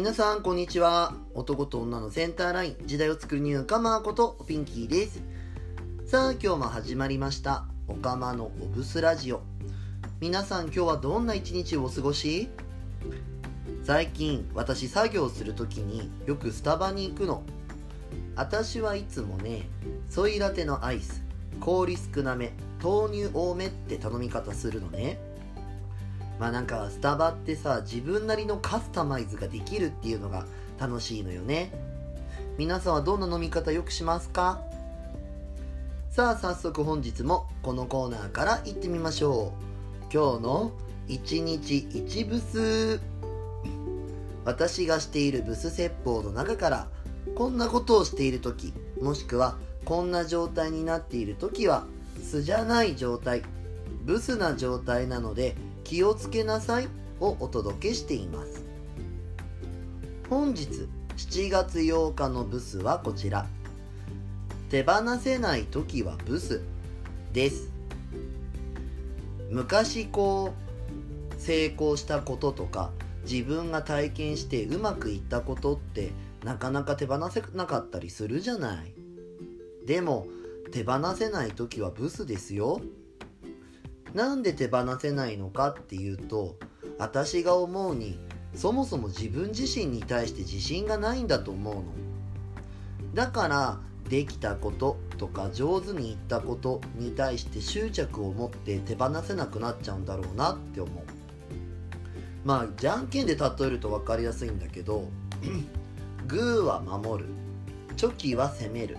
皆さんこんにちは。男と女のセンターライン。時代を作るニューカマーことピンキーです。さあ今日も始まりました。おかまのオブスラジオ。皆さん今日はどんな一日をお過ごし？最近私作業する時によくスタバに行くの。私はいつもねソイラテのアイス氷少なめ豆乳多めって頼み方するのね。まあなんかスタバってさ自分なりのカスタマイズができるっていうのが楽しいのよね。皆さんはどんな飲み方よくしますか？さあ早速本日もこのコーナーから行ってみましょう。今日の1日1ブス私がしているブス説法の中からこんなことをしている時もしくはこんな状態になっている時は素じゃない状態ブスな状態なので気をつけなさいをお届けしています。本日7月8日のブスはこちら。手放せない時はブスです。昔こう成功したこととか自分が体験してうまくいったことってなかなか手放せなかったりするじゃない。でも手放せない時はブスですよ。なんで手放せないのかっていうと私が思うにそもそも自分自身に対して自信がないんだと思うの。だからできたこととか上手にいったことに対して執着を持って手放せなくなっちゃうんだろうなって思う。まあじゃんけんで例えると分かりやすいんだけど グーは守る。チョキは攻める。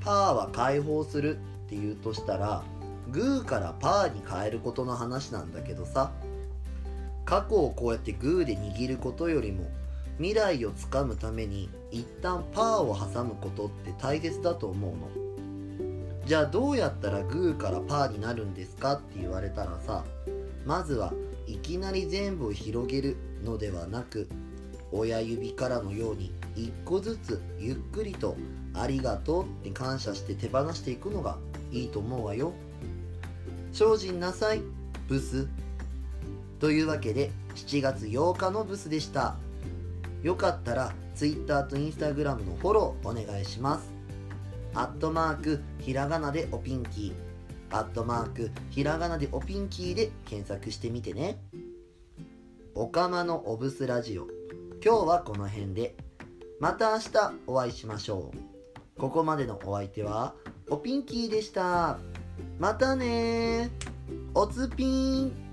パーは解放するっていうとしたらグーからパーに変えることの話なんだけどさ。過去をこうやってグーで握ることよりも未来をつかむために一旦パーを挟むことって大切だと思うの。じゃあどうやったらグーからパーになるんですかって言われたらさまずはいきなり全部を広げるのではなく親指からのように一個ずつゆっくりとありがとうって感謝して手放していくのがいいと思うわよ。精進なさいブス。というわけで7月8日のブスでした。よかったら Twitter と Instagram のフォローお願いします。アットマークひらがなでおピンキー。アットマークひらがなでおピンキーで検索してみてね。おかまのオブスラジオ。今日はこの辺で。また明日お会いしましょう。ここまでのお相手はおピンキーでした。またねおつぴーん。